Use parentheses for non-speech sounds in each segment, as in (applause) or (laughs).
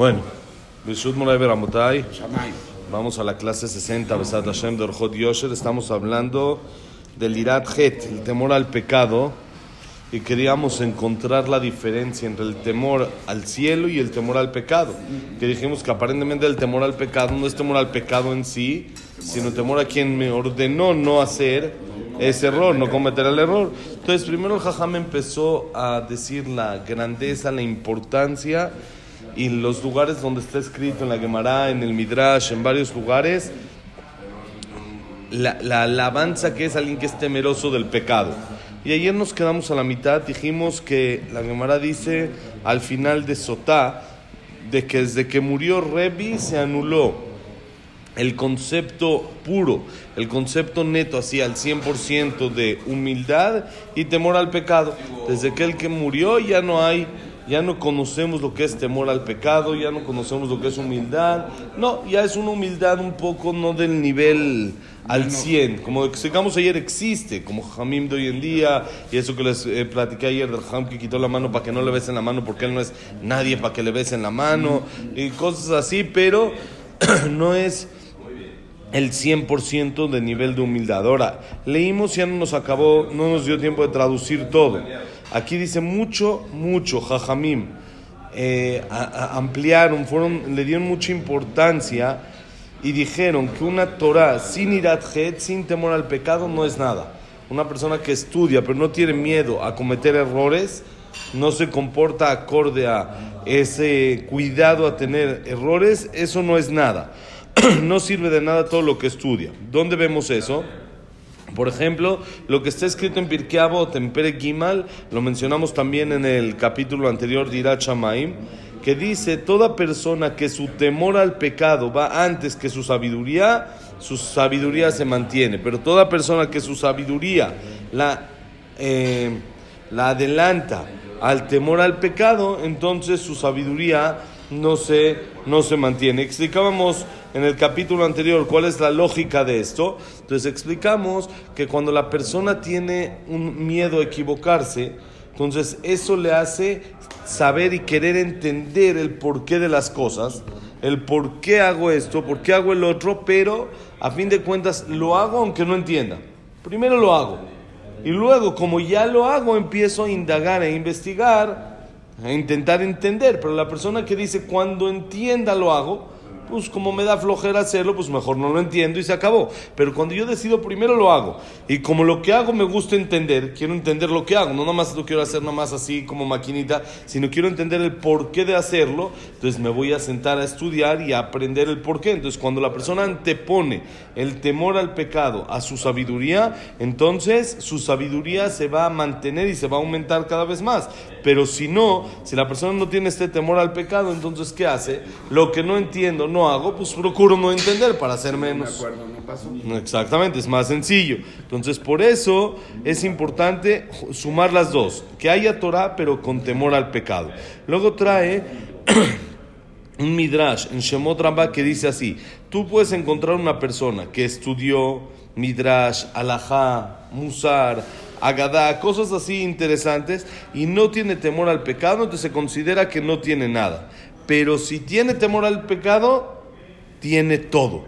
Bueno. Vamos a la clase 60, Besat Hashem de Orjot Yosher. Estamos hablando del Irat Het, el temor al pecado. Y queríamos encontrar la diferencia entre el temor al cielo y el temor al pecado. Que dijimos que aparentemente el temor al pecado no es temor al pecado en sí, sino temor a quien me ordenó no hacer ese error, no cometer el error. Entonces, primero el Jajam empezó a decir la grandeza, la importancia y los lugares donde está escrito en la Gemara, en el Midrash, en varios lugares, la, la alabanza que es alguien que es temeroso del pecado. Y ayer nos quedamos a la mitad, dijimos que la Gemara dice al final de Sotá, de que desde que murió Rebi se anuló el concepto puro, el concepto neto, así al 100% de humildad y temor al pecado. Desde que el que murió ya no hay, ya no conocemos lo que es temor al pecado, ya no conocemos lo que es humildad. No, ya es una humildad un poco no del nivel al 100, como explicamos ayer existe, como Jamim de hoy en día, y eso que les eh, platiqué ayer del Ham que quitó la mano para que no le besen la mano porque él no es nadie para que le besen la mano, y cosas así, pero (clears throat) no es el 100% de nivel de humildad. Ahora, leímos y ya no nos acabó, no nos dio tiempo de traducir todo. Aquí dice mucho, mucho, Jajamim. Eh, ampliaron, fueron, le dieron mucha importancia y dijeron que una Torah sin irat sin temor al pecado, no es nada. Una persona que estudia pero no tiene miedo a cometer errores, no se comporta acorde a ese cuidado a tener errores, eso no es nada. (clears throat) no sirve de nada todo lo que estudia. ¿Dónde vemos eso? Por ejemplo, lo que está escrito en Pirkei Avot, en Perek Gimal, lo mencionamos también en el capítulo anterior de Irat que dice, toda persona que su temor al pecado va antes que su sabiduría, su sabiduría se mantiene. Pero toda persona que su sabiduría la, eh, la adelanta al temor al pecado, entonces su sabiduría no se, no se mantiene. Explicábamos en el capítulo anterior cuál es la lógica de esto. Entonces explicamos que cuando la persona tiene un miedo a equivocarse, entonces eso le hace saber y querer entender el porqué de las cosas, el por qué hago esto, por qué hago el otro, pero a fin de cuentas lo hago aunque no entienda. Primero lo hago. Y luego, como ya lo hago, empiezo a indagar e investigar, a intentar entender. Pero la persona que dice, cuando entienda lo hago, pues como me da flojera hacerlo, pues mejor no lo entiendo y se acabó. Pero cuando yo decido, primero lo hago. Y como lo que hago me gusta entender, quiero entender lo que hago. No nada más lo quiero hacer nada más así como maquinita, sino quiero entender el porqué de hacerlo. Entonces me voy a sentar a estudiar y a aprender el porqué. Entonces cuando la persona antepone el temor al pecado a su sabiduría, entonces su sabiduría se va a mantener y se va a aumentar cada vez más. Pero si no, si la persona no tiene este temor al pecado, entonces ¿qué hace? Lo que no entiendo, no hago, pues procuro no entender para hacer menos. acuerdo, no pasó. No, Exactamente, es más sencillo. Entonces, por eso es importante sumar las dos, que haya Torah, pero con temor al pecado. Luego trae (clears throat) un midrash en Shemot Rabbah que dice así: Tú puedes encontrar una persona que estudió midrash, alajá, musar, agadá, cosas así interesantes y no tiene temor al pecado, entonces se considera que no tiene nada. Pero si tiene temor al pecado, tiene todo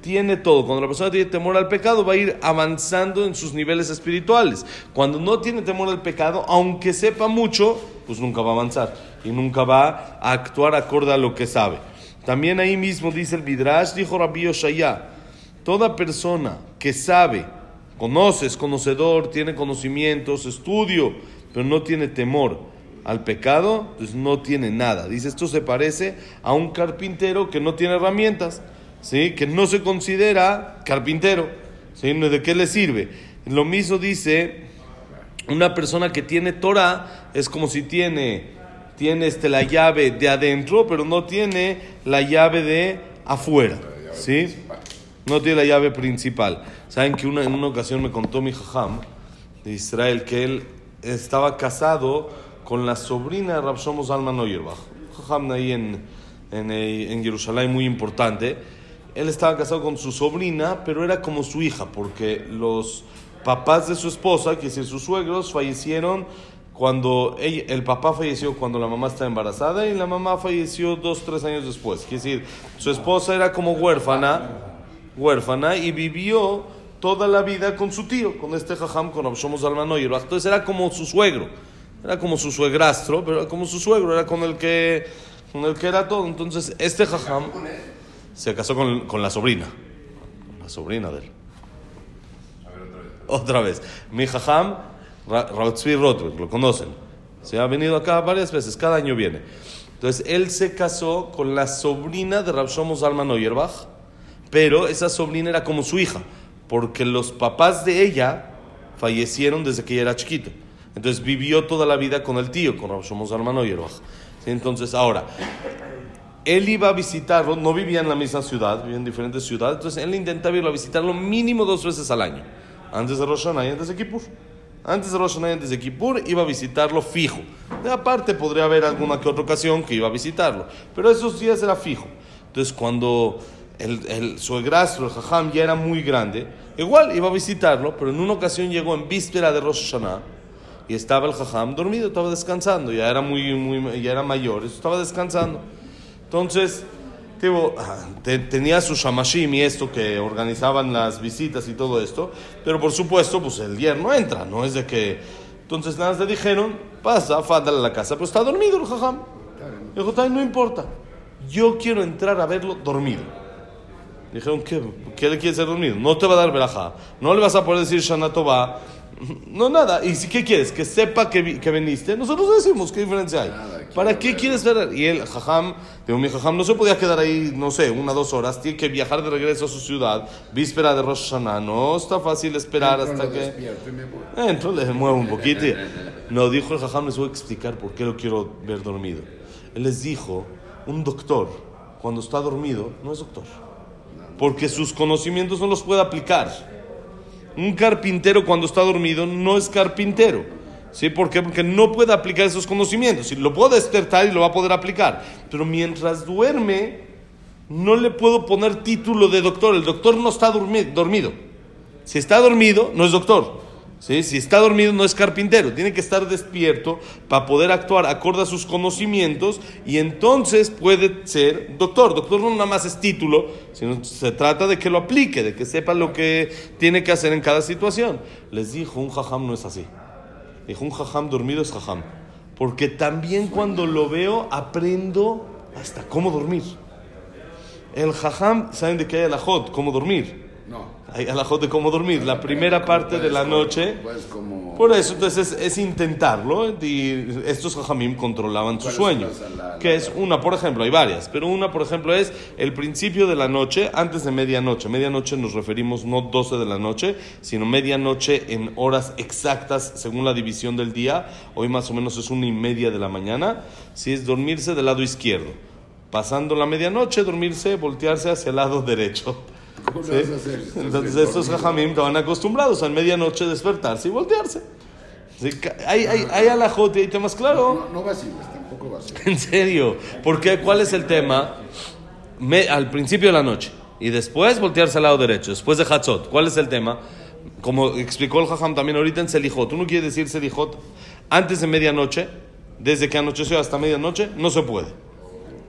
tiene todo. Cuando la persona tiene temor al pecado, va a ir avanzando en sus niveles espirituales. Cuando no tiene temor al pecado, aunque sepa mucho, pues nunca va a avanzar y nunca va a actuar acorde a lo que sabe. También ahí mismo dice el Midrash, dijo Rabbi Oshaya, toda persona que sabe, conoce, es conocedor, tiene conocimientos, estudio, pero no tiene temor al pecado, pues no tiene nada. Dice, esto se parece a un carpintero que no tiene herramientas. ¿sí? que no se considera carpintero. ¿sí? ¿De qué le sirve? Lo mismo dice una persona que tiene Torah, es como si tiene, tiene este, la llave de adentro, pero no tiene la llave de afuera. ¿sí? No tiene la llave principal. Saben que una, en una ocasión me contó mi jajam de Israel que él estaba casado con la sobrina de Rabshomos Alman Oyerbach. Jajam ahí en, en, eh, en Jerusalén muy importante. Él estaba casado con su sobrina, pero era como su hija, porque los papás de su esposa, que es decir, sus suegros, fallecieron cuando el papá falleció cuando la mamá estaba embarazada y la mamá falleció dos, tres años después. Quiere decir, su esposa era como huérfana, huérfana y vivió toda la vida con su tío, con este jajam, con Abshomos Almanoyer. Entonces era como su suegro, era como su suegrastro, pero era como su suegro, era con el que, con el que era todo. Entonces este jajam se casó con, con la sobrina, la sobrina de él. Otra vez. Mi jajam, Rautzvi Rothberg, lo conocen. Se ha venido acá varias veces, cada año viene. Entonces él se casó con la sobrina de Rabshomos Alman Oyerbach, pero esa sobrina era como su hija porque los papás de ella fallecieron desde que ella era chiquita. Entonces vivió toda la vida con el tío, con Rabshomos hermano Yerbach. Entonces, ahora, él iba a visitarlo, no vivía en la misma ciudad, vivía en diferentes ciudades, entonces él intentaba irlo a visitarlo mínimo dos veces al año, antes de Rosh y antes de Kippur. Antes de Rosh y antes de Kippur, iba a visitarlo fijo. De aparte, podría haber alguna que otra ocasión que iba a visitarlo, pero esos días era fijo. Entonces, cuando el, el suegrastro, el jajam, ya era muy grande, igual iba a visitarlo, pero en una ocasión llegó en víspera de Rosh Hashanah y estaba el jajam dormido, estaba descansando, ya era, muy, muy, ya era mayor, estaba descansando. Entonces, tenía su shamashim y esto que organizaban las visitas y todo esto, pero por supuesto, pues el yerno entra, no es de que... Entonces nada, le dijeron, pasa, fándale a la casa, pero está dormido el jajam. Dijo, no importa, yo quiero entrar a verlo dormido. Dijeron, ¿qué, ¿qué le quieres hacer dormido? No te va a dar verajá. No le vas a poder decir Shana. No, nada. ¿Y si qué quieres? ¿Que sepa que, que veniste? Nosotros decimos, ¿qué diferencia hay? ¿Para qué quieres ver? Y el jajam, digo, mi jajam no se podía quedar ahí, no sé, una o dos horas. Tiene que viajar de regreso a su ciudad, víspera de Rosh Hashanah. No está fácil esperar hasta que... Entro, le muevo un poquito. (laughs) No, dijo el jajam, les voy a explicar por qué lo quiero ver dormido. Él les dijo, un doctor, cuando está dormido, no es doctor porque sus conocimientos no los puede aplicar. Un carpintero cuando está dormido no es carpintero. ¿Sí? ¿Por? Porque no puede aplicar esos conocimientos. Si lo puede despertar y lo va a poder aplicar. Pero mientras duerme, no le puedo poner título de doctor. El doctor no está dormido. Si está dormido, no es doctor. Si está dormido no es carpintero, tiene que estar despierto para poder actuar acorde a sus conocimientos y entonces puede ser doctor. Doctor no nada más es título, sino se trata de que lo aplique, de que sepa lo que tiene que hacer en cada situación. Les dijo, un jajam no es así. Dijo, un jajam dormido es jajam. Porque también cuando lo veo aprendo hasta cómo dormir. El jajam, ¿saben de qué hay el ajot? ¿Cómo dormir? Hay alajot de cómo dormir. La primera parte de la noche. Por eso, entonces es, intentarlo. Y estos jajamim controlaban su sueño. Que es una, por ejemplo, hay varias. Pero una, por ejemplo, es el principio de la noche antes de medianoche. Medianoche nos referimos no 12 de la noche, sino medianoche en horas exactas según la división del día. Hoy más o menos es una y media de la mañana. Si es dormirse del lado izquierdo. Pasando la medianoche, dormirse, voltearse hacia el lado derecho. Entonces estos jajamim estaban acostumbrados a medianoche despertarse y voltearse. Hay, hay, hay alajot y hay temas claro. No, no tampoco (laughs) En serio, porque ¿cuál es el tema? al principio de la noche y después voltearse al lado derecho, después de Hatzot. ¿Cuál es el tema? Como explicó el jajam también ahorita en Selijot. Uno quiere decir Selijot antes de medianoche, desde que anocheció hasta medianoche, no se puede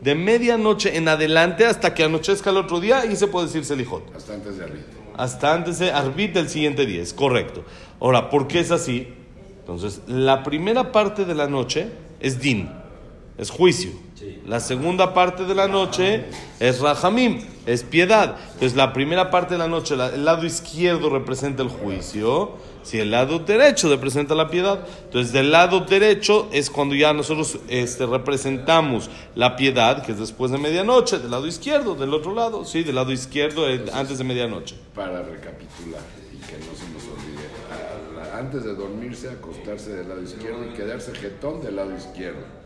de medianoche en adelante hasta que anochezca el otro día y se puede decir Selijot. Hasta antes de Arbit. Hasta antes de Arbit del siguiente día, es correcto. Ahora, ¿por qué es así? Entonces, la primera parte de la noche es Din, es juicio. La segunda parte de la noche es Rahamim, es piedad. Entonces, la primera parte de la noche, el lado izquierdo representa el juicio si el lado derecho representa la piedad, entonces del lado derecho es cuando ya nosotros este, representamos la piedad, que es después de medianoche, del lado izquierdo, del otro lado, sí, del lado izquierdo antes de medianoche. Para recapitular y que no se nos olvide, antes de dormirse, acostarse del lado izquierdo y quedarse jetón del lado izquierdo.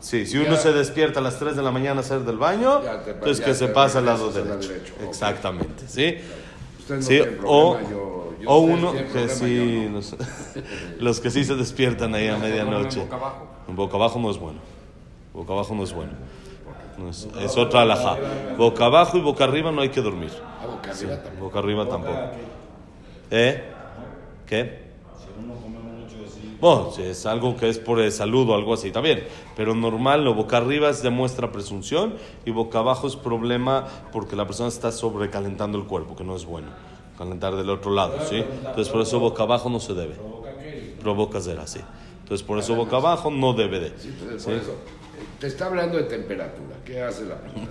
Sí, si uno se despierta a las 3 de la mañana a hacer del baño, entonces que se pasa al lado derecho. Exactamente, ¿sí? sí, o, o uno que sí, (laughs) los, que sí se despiertan ahí a medianoche. En boca abajo. En boca abajo no es bueno. Boca abajo no es bueno. es, otra alhaja. Boca abajo y boca arriba no hay que dormir. Ah, boca arriba tampoco. Boca arriba tampoco. ¿Eh? ¿Qué? Bueno, es algo que es por el salud o algo así, está bien. Pero normal, lo boca arriba es demuestra presunción y boca abajo es problema porque la persona está sobrecalentando el cuerpo, que no es bueno. Calentar del otro lado, ¿sí? Entonces por eso boca abajo no se debe. Provoca ser así. Entonces por eso boca abajo no debe de. Sí, pues, por eso. Te está hablando de temperatura. ¿Qué hace la persona?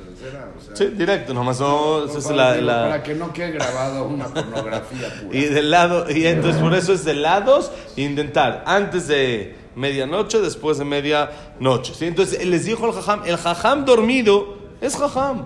O sea, Sí, directo, nomás no, es para, la, digo, la- para que no quede grabado una pornografía (laughs) pura. Y del lado, y entonces por eso es de lados, intentar antes de medianoche, después de medianoche. ¿sí? Entonces les dijo el jajam, el jajam dormido es jajam.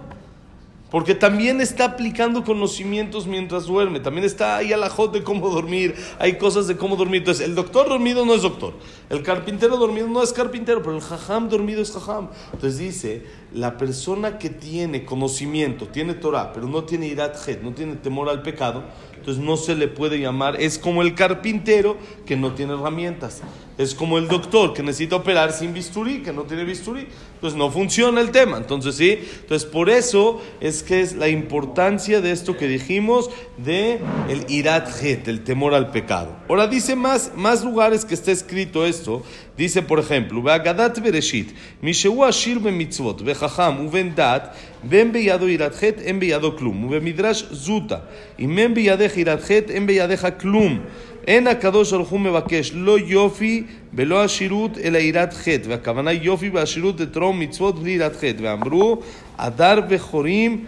Porque también está aplicando conocimientos mientras duerme. También está ahí a la jod de cómo dormir. Hay cosas de cómo dormir. Entonces, el doctor dormido no es doctor. El carpintero dormido no es carpintero. Pero el jajam dormido es jajam. Entonces dice, la persona que tiene conocimiento, tiene Torah, pero no tiene irat het, no tiene temor al pecado, entonces no se le puede llamar. Es como el carpintero que no tiene herramientas. Es como el doctor que necesita operar sin bisturí, que no tiene bisturí. Entonces no funciona el tema. Entonces sí. Entonces por eso es que es la importancia de esto que dijimos de el irat het, el temor al pecado. Ahora dice más, más lugares que está escrito esto. Dice por ejemplo, Be'agadat Bereshit, Mishehu Ashir bemitzvot, Be'chacham uben dat, בין בידו יראת חטא, אין בידו כלום. ובמדרש זוטה, אם אין בידך יראת חטא, אין בידיך כלום. אין הקדוש ברוך הוא מבקש לא יופי ולא עשירות, אלא יראת חטא. והכוונה יופי ועשירות לתרום מצוות בלי יראת חטא. ואמרו, הדר בכורים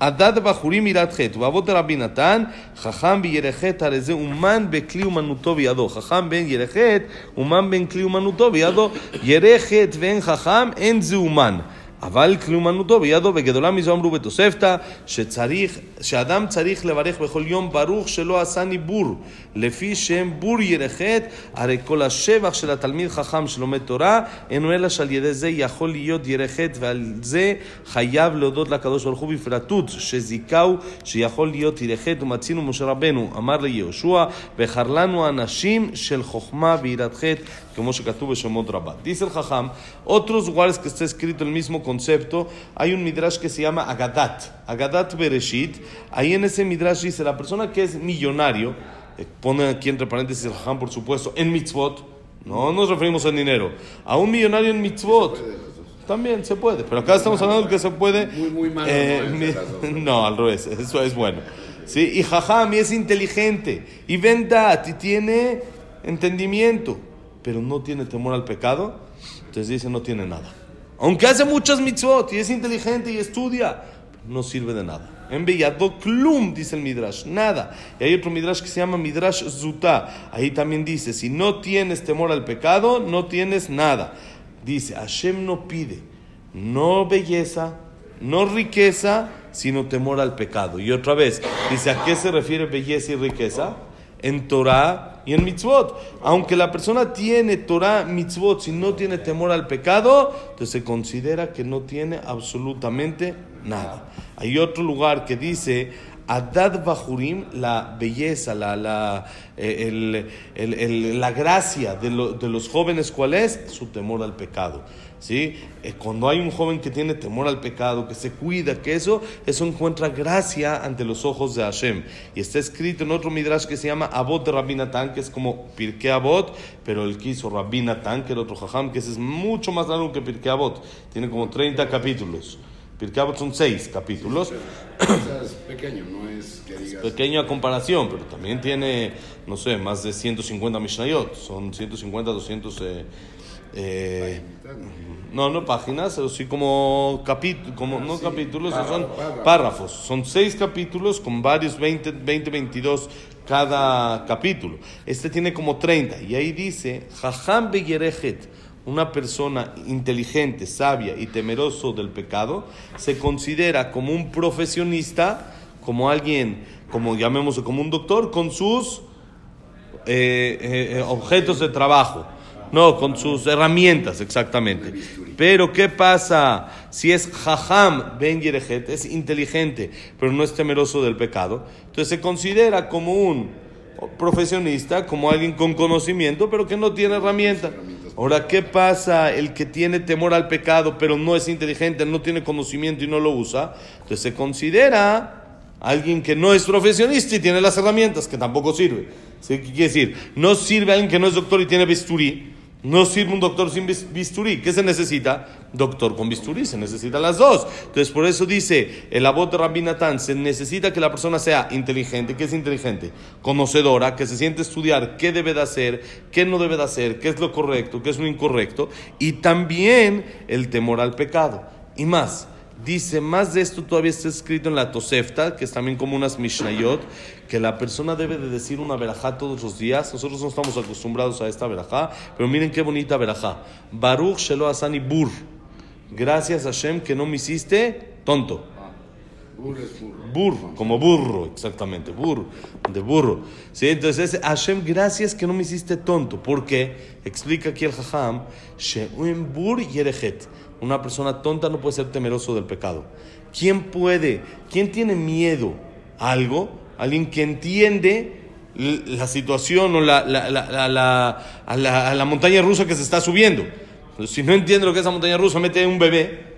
עדת בחורים יראת חטא, ואבות רבי נתן, חכם בירא חטא, הרי זה אומן בכלי אומנותו בידו. חכם בן ירא חטא, אומן בין כלי אומנותו בידו. ירא חטא ואין חכם, אין זה אומן. אבל כלי אומנותו בידו, וגדולה מזו אמרו בתוספתא, שצריך, שאדם צריך לברך בכל יום ברוך שלא עשה ניבור, לפי שם בור ירא חטא, הרי כל השבח של התלמיד חכם שלומד תורה, אינו אלא שעל ידי זה יכול להיות ירא חטא, ועל זה חייב להודות לקדוש ברוך הוא בפרטות, שזיכהו שיכול להיות ירא חטא, ומצינו משה רבנו, אמר ליהושע, בחר לנו אנשים של חוכמה ויראת חטא, como שכתוב בשמות רבה. El Jajam, otros lugares que está escrito el mismo concepto, hay un midrash que se llama Agadat, Agadat Bereshit, ahí en ese midrash dice, la persona que es millonario, eh, pone aquí entre paréntesis el Jajam por supuesto, en mitzvot, no nos referimos al dinero, a un millonario en mitzvot, también se puede, pero acá estamos hablando de que se puede... Muy, muy malo eh, es (laughs) no, al revés, eso es bueno. ¿Sí? Y jajam, y es inteligente, y vendat, y tiene entendimiento, pero no tiene temor al pecado, entonces dice no tiene nada. Aunque hace muchas mitzvot, y es inteligente y estudia, no sirve de nada. En Klum, dice el Midrash, nada. Y hay otro Midrash que se llama Midrash Zutá. Ahí también dice, si no tienes temor al pecado, no tienes nada. Dice, Hashem no pide, no belleza, no riqueza, sino temor al pecado. Y otra vez, dice, ¿a qué se refiere belleza y riqueza? En Torah y en mitzvot. Aunque la persona tiene Torah, mitzvot, si no tiene temor al pecado, entonces se considera que no tiene absolutamente nada. Hay otro lugar que dice, Adad Bajurim, la belleza, la, la, eh, el- el- el- la gracia de, lo- de los jóvenes, ¿cuál es? Su temor al pecado. ¿Sí? Eh, cuando hay un joven que tiene temor al pecado, que se cuida, que eso, eso encuentra gracia ante los ojos de Hashem. Y está escrito en otro midrash que se llama Abot de Rabbi Natán, que es como Pirkei Abot, pero el que hizo Rabbi Natán, que era otro jajam, que ese es mucho más largo que Pirkei Abot. Tiene como 30 capítulos. Pirkei Avot son 6 capítulos. Sea, es pequeño, no es que digas. Pequeño a comparación, pero también tiene, no sé, más de 150 Mishnayot. Son 150, 200... eh, eh, no, no páginas, sí como capítulos, como, no capítulos, Párrafo, son párrafo. párrafos. Son seis capítulos con varios 20, 20, 22 cada capítulo. Este tiene como 30 y ahí dice, Jajam Beyerejet, una persona inteligente, sabia y temeroso del pecado, se considera como un profesionista, como alguien, como llamémoslo, como un doctor, con sus eh, eh, eh, objetos de trabajo. No, con sus herramientas, exactamente. Pero, ¿qué pasa si es jajam ben yerejet, es inteligente, pero no es temeroso del pecado? Entonces se considera como un profesionista, como alguien con conocimiento, pero que no tiene herramientas. Ahora, ¿qué pasa el que tiene temor al pecado, pero no es inteligente, no tiene conocimiento y no lo usa? Entonces se considera alguien que no es profesionista y tiene las herramientas, que tampoco sirve. ¿Sí? ¿Qué quiere decir? No sirve alguien que no es doctor y tiene bisturí. No sirve un doctor sin bisturí. ¿Qué se necesita? Doctor con bisturí. Se necesitan las dos. Entonces, por eso dice el abot Rabinatán, se necesita que la persona sea inteligente. ¿Qué es inteligente? Conocedora, que se siente estudiar qué debe de hacer, qué no debe de hacer, qué es lo correcto, qué es lo incorrecto. Y también el temor al pecado. Y más, Dice, más de esto todavía está escrito en la Tosefta, que es también como unas Mishnayot, que la persona debe de decir una verajá todos los días. Nosotros no estamos acostumbrados a esta verajá, pero miren qué bonita verajá. Baruch Shelo Asani Bur. Gracias Hashem que no me hiciste tonto. Burro, como burro, exactamente, burro, de burro. ¿Sí? Entonces, Hashem, gracias que no me hiciste tonto. porque Explica aquí el Jajam, Bur Yerejet una persona tonta no puede ser temeroso del pecado. ¿Quién puede? ¿Quién tiene miedo a algo? Alguien que entiende la situación o la, a, la, montaña rusa que se está subiendo. si no entiende lo que es la montaña rusa, mete un bebé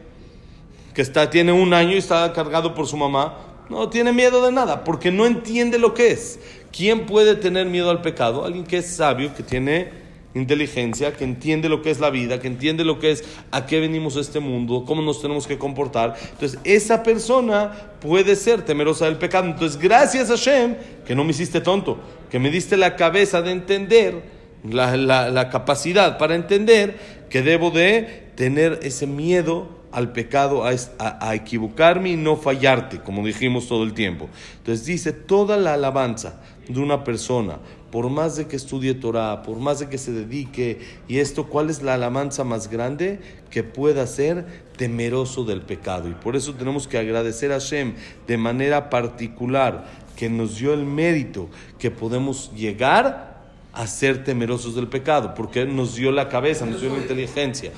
que está, tiene un año y está cargado por su mamá. No tiene miedo de nada porque no entiende lo que es. ¿Quién puede tener miedo al pecado? Alguien que es sabio, que tiene inteligencia, que entiende lo que es la vida, que entiende lo que es a qué venimos a este mundo, cómo nos tenemos que comportar. Entonces, esa persona puede ser temerosa del pecado. Entonces, gracias a Hashem que no me hiciste tonto, que me diste la cabeza de entender, la, la capacidad para entender que debo de tener ese miedo al pecado, a, a, equivocarme y no fallarte, como dijimos todo el tiempo. Entonces dice, toda la alabanza de una persona, por más de que estudie Torah, por más de que se dedique, y esto, ¿cuál es la alabanza más grande? Que pueda ser temeroso del pecado. Y por eso tenemos que agradecer a Hashem de manera particular que nos dio el mérito que podemos llegar a ser temerosos del pecado, porque nos dio la cabeza, nos dio la inteligencia.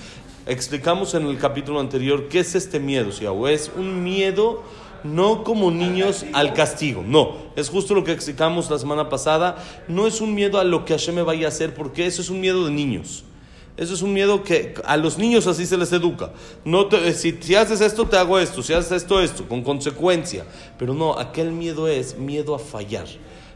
Explicamos en el capítulo anterior qué es este miedo, si es un miedo no como niños al castigo, no, es justo lo que explicamos la semana pasada, no es un miedo a lo que Hashem me vaya a hacer, porque eso es un miedo de niños. Eso es un miedo que a los niños así se les educa. No si, si, haces esto, te hago esto. Si haces esto, esto, con consecuencia. Pero no, aquel miedo es miedo a fallar.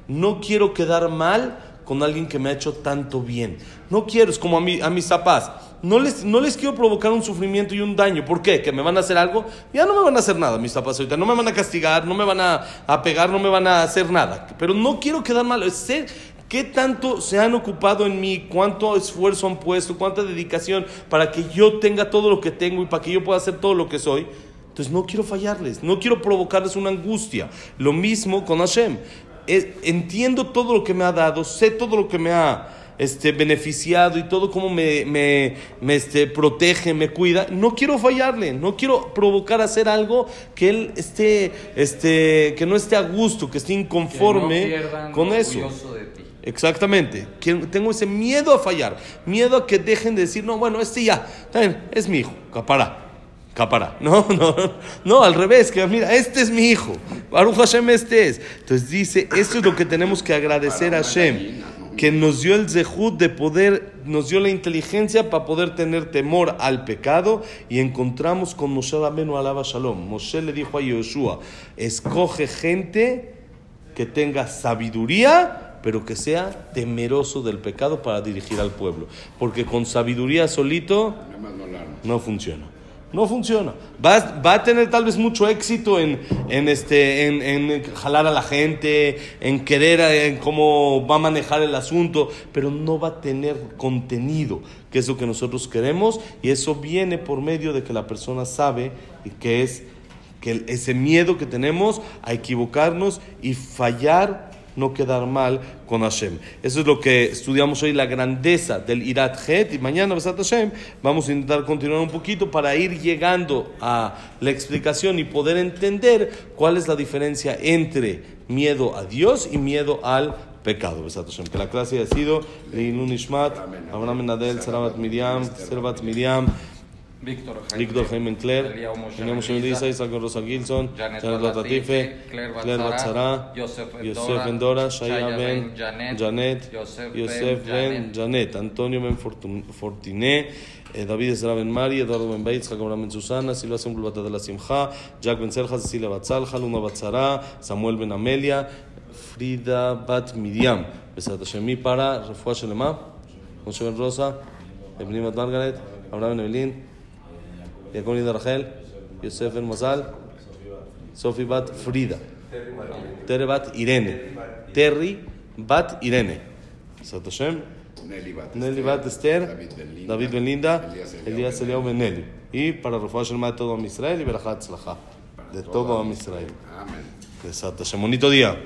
No quiero quedar mal con alguien que me ha hecho tanto bien. No quiero, es como a, a mis papás no les, no les quiero provocar un sufrimiento y un daño. ¿Por qué? ¿Que me van a hacer algo? Ya no me van a hacer nada, mis papás ahorita. No me van a castigar, no me van a, pegar, no me van a hacer nada. Pero no quiero quedar mal. Sé qué tanto se han ocupado en mí, cuánto esfuerzo han puesto, cuánta dedicación para que yo tenga todo lo que tengo y para que yo pueda hacer todo lo que soy. Entonces no quiero fallarles, no quiero provocarles una angustia. Lo mismo con Hashem. Entiendo todo lo que me ha dado, sé todo lo que me ha este, beneficiado y todo como me, me, este, protege, me cuida, no quiero fallarle, no quiero provocar hacer algo que él esté, este, que no esté a gusto, que esté inconforme con eso. Exactamente. Tengo ese miedo a fallar, miedo a que dejen de decir, no, bueno, este ya, es mi hijo, capara. Capara. (laughs) No, no, no, al revés, que mira, este es mi hijo. Baruch Hashem este es. Entonces dice, esto es lo que tenemos que agradecer a Hashem que nos dio el zehut de poder, nos dio la inteligencia para poder tener temor al pecado y encontramos con Moshe Rabenu alaba shalom. Moshe le dijo a Yoshua, escoge gente que tenga sabiduría, pero que sea temeroso del pecado para dirigir al pueblo, porque con sabiduría solito no funciona. No funciona. Va, va, a tener tal vez mucho éxito en, en, este, en, en, jalar a la gente, en querer, en cómo va a manejar el asunto, pero no va a tener contenido, que es lo que nosotros queremos, y eso viene por medio de que la persona sabe que es que ese miedo que tenemos a equivocarnos y fallar no quedar mal con Hashem. Eso es lo que estudiamos hoy, la grandeza del Irat Het. Y mañana, Besat Hashem, vamos a intentar continuar un poquito para ir llegando a la explicación y poder entender cuál es la diferencia entre miedo a Dios y miedo al pecado. Besat Hashem. Que la clase haya sido Leilun Ishmat, Abraham Nadel, Sarabat Miriam, Servat Miriam. Víctor Jaime, Víctor Jaime Cler, Melissa, Isaac Rosa Gilson, Janet Latife, Claire Batzara, Yosef Endora, Shaya Ben, Janet, Yosef Ben Janet, Antonio Ben Fortiné, eh, David Ezra Ben Mari, Eduardo Ben Baitz, Jacob Ben Susana, Silvia Sembul Bata de la Simcha, Jack Ben Selja, Cecilia Batzalja, Luna Batzara, Samuel Ben Amelia, Frida Bat Miriam, Besat Hashemi para Refuah Shelema, Moshe Ben Rosa, Ebni Bat Margaret, Abraham Ben Evelyn, Jacob Ben Rachel, Yosef Ben Sofi Bat Frida, Tere Bat Irene, Terry Bat Irene, Besat Hashem, Nelly Bat Esther, David Ben Linda, Elías Eliao Ben Nelly. Y para de todo Israel y Berajat de todo Israel. Amén. Besat Hashem. Bonito día.